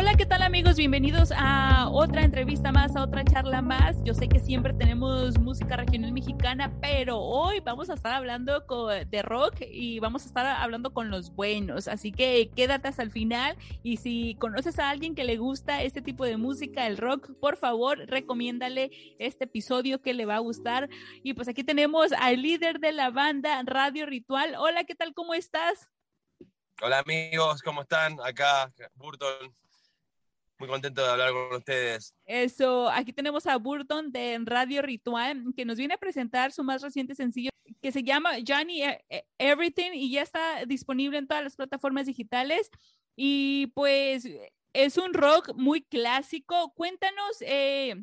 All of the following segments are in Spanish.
Hola, ¿qué tal amigos? Bienvenidos a otra entrevista más, a otra charla más. Yo sé que siempre tenemos música regional mexicana, pero hoy vamos a estar hablando de rock y vamos a estar hablando con los buenos. Así que quédate hasta el final y si conoces a alguien que le gusta este tipo de música, el rock, por favor, recomiéndale este episodio que le va a gustar. Y pues aquí tenemos al líder de la banda Radio Ritual. Hola, ¿qué tal? ¿Cómo estás? Hola amigos, ¿cómo están? Acá, Burton, muy contento de hablar con ustedes. Eso, aquí tenemos a Burton de Radio Ritual, que nos viene a presentar su más reciente sencillo que se llama Johnny e-, e-, Everything y ya está disponible en todas las plataformas digitales. Y pues es un rock muy clásico. Cuéntanos, eh,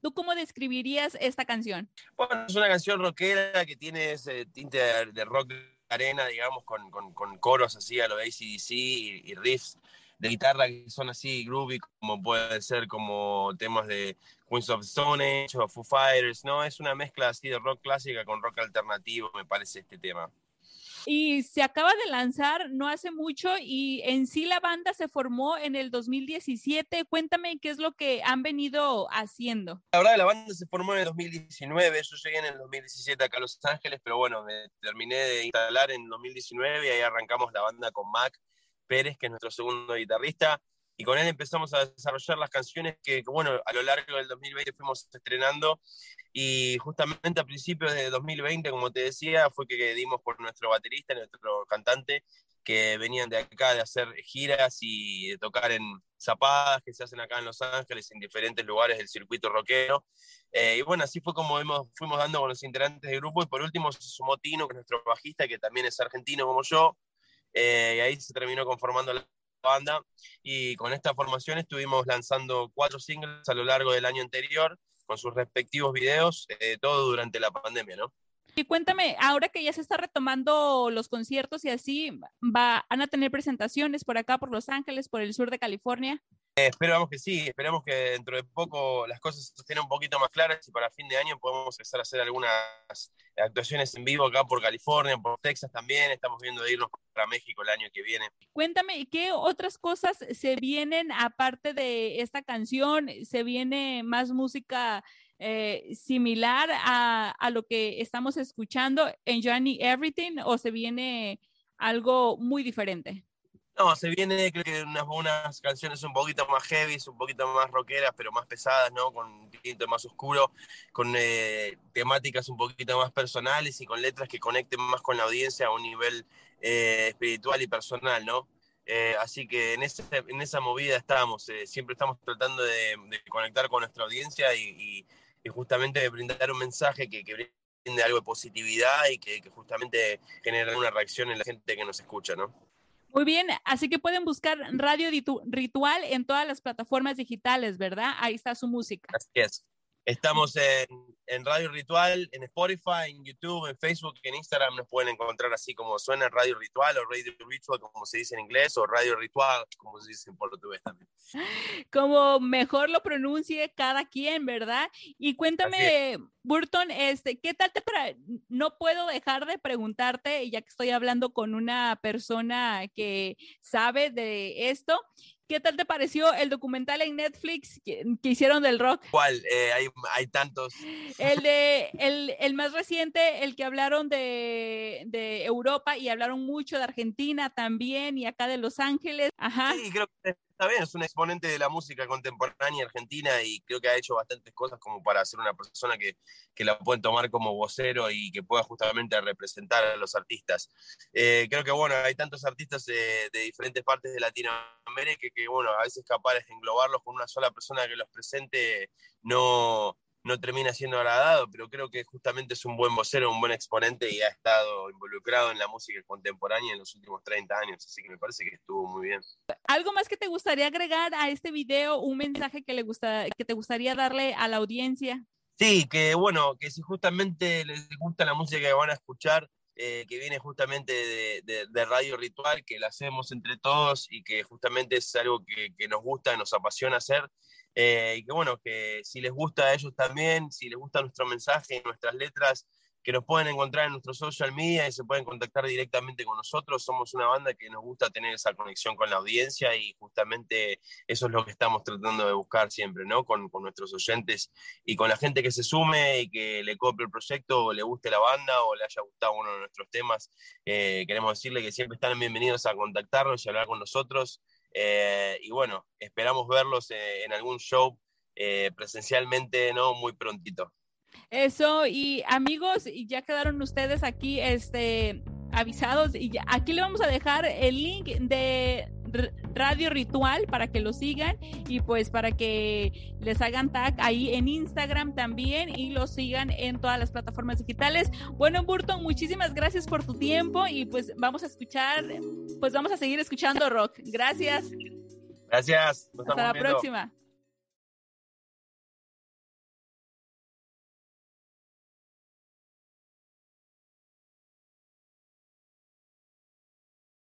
¿tú cómo describirías esta canción? Bueno, es una canción rockera que tiene ese tinte de, rock de arena, digamos, con, con, coros así a lo ACDC y, y riffs de guitarra que son así groovy, como puede ser como temas de Queens of Stone Age o Foo Fighters, ¿no? Es una mezcla así de rock clásica con rock alternativo, me parece este tema. Y se acaba de lanzar no hace mucho y en sí la banda se formó en el 2017. Cuéntame qué es lo que han venido haciendo. La verdad, la banda se formó en el 2019. Yo llegué en el 2017 acá a Los Ángeles, pero bueno, me terminé de instalar en 2019 y ahí arrancamos la banda con Mac Pérez, que es nuestro segundo guitarrista, y con él empezamos a desarrollar las canciones que, bueno, a lo largo del 2020 fuimos estrenando, y justamente a principios de 2020, como te decía, fue que dimos por nuestro baterista, nuestro cantante, que venían de acá de hacer giras y de tocar en zapadas que se hacen acá en Los Ángeles, en diferentes lugares del circuito rockero. Eh, y bueno, así fue como hemos, fuimos dando con los integrantes del grupo. Y por último se sumó Tino, que es nuestro bajista, que también es argentino como yo. Eh, y ahí se terminó conformando la banda y con esta formación estuvimos lanzando cuatro singles a lo largo del año anterior con sus respectivos videos, eh, todo durante la pandemia, ¿no? Y cuéntame, ahora que ya se está retomando los conciertos y así, ¿van a tener presentaciones por acá, por Los Ángeles, por el sur de California? Esperamos que sí, esperamos que dentro de poco las cosas estén un poquito más claras y para fin de año podemos empezar a hacer algunas actuaciones en vivo acá por California, por Texas también. Estamos viendo de irnos para México el año que viene. Cuéntame, ¿qué otras cosas se vienen aparte de esta canción? ¿Se viene más música eh, similar a, a lo que estamos escuchando en Johnny Everything o se viene algo muy diferente? No, se viene, creo que unas, canciones un poquito más heavy, un poquito más rockeras, pero más pesadas, ¿no? Con un tinto más oscuro, con eh, temáticas un poquito más personales y con letras que conecten más con la audiencia a un nivel eh, espiritual y personal, ¿no? Eh, así que en, ese, en esa movida estamos, siempre estamos tratando de, conectar con nuestra audiencia y, justamente de brindar un mensaje que, brinde algo de positividad y que, justamente genere una reacción en la gente que nos escucha, ¿no? Muy bien, así que pueden buscar Radio Ritual en todas las plataformas digitales, ¿verdad? Ahí está su música. Así es. Estamos en, en, Radio Ritual, en Spotify, en YouTube, en Facebook, en Instagram nos pueden encontrar así como suena Radio Ritual o Radio Ritual como se dice en inglés o Radio Ritual como se dice en portugués también. Como mejor lo pronuncie cada quien, ¿verdad? Y cuéntame, Burton, este, ¿qué tal te no puedo dejar de preguntarte ya que estoy hablando con una persona que sabe de esto? ¿Qué tal te pareció el documental en Netflix que, hicieron del rock? ¿Cuál? Eh, hay, hay, tantos. El de el, el, más reciente, el que hablaron de, de, Europa y hablaron mucho de Argentina también y acá de Los Ángeles. Ajá. Sí, creo que bien, es un exponente de la música contemporánea argentina y creo que ha hecho bastantes cosas como para ser una persona que, que la pueden tomar como vocero y que pueda justamente representar a los artistas. Eh, creo que, bueno, hay tantos artistas de, de diferentes partes de Latinoamérica que, bueno, a veces capaz de englobarlos con una sola persona que los presente no, no termina siendo agradado, pero creo que justamente es un buen vocero, un buen exponente y ha estado involucrado en la música contemporánea en los últimos 30 años, así que me parece que estuvo muy bien. ¿Algo más que te gustaría agregar a este video, un mensaje que, le gusta, que te gustaría darle a la audiencia? Sí, que bueno, que si justamente les gusta la música que van a escuchar, eh, que viene justamente de, de, Radio Ritual, que la hacemos entre todos y que justamente es algo que, que nos gusta, nos apasiona hacer, eh, y que bueno, que si les gusta a ellos también, si les gusta nuestro mensaje, nuestras letras, que nos pueden encontrar en nuestro social media y se pueden contactar directamente con nosotros. Somos una banda que nos gusta tener esa conexión con la audiencia y justamente eso es lo que estamos tratando de buscar siempre, ¿no? Con, con nuestros oyentes y con la gente que se sume y que le copie el proyecto o le guste la banda o le haya gustado uno de nuestros temas. Eh, queremos decirle que siempre están bienvenidos a contactarnos y hablar con nosotros. Eh, y bueno, esperamos verlos eh, en algún show presencialmente, ¿no? Muy prontito. Eso, y amigos, ya quedaron ustedes aquí este, avisados. Y aquí le vamos a dejar el link de Radio Ritual para que lo sigan y pues para que les hagan tag ahí en Instagram también y lo sigan en todas las plataformas digitales. Bueno, Burton, muchísimas gracias por tu tiempo y pues vamos a escuchar, pues vamos a seguir escuchando rock. Gracias. Gracias. Hasta la próxima.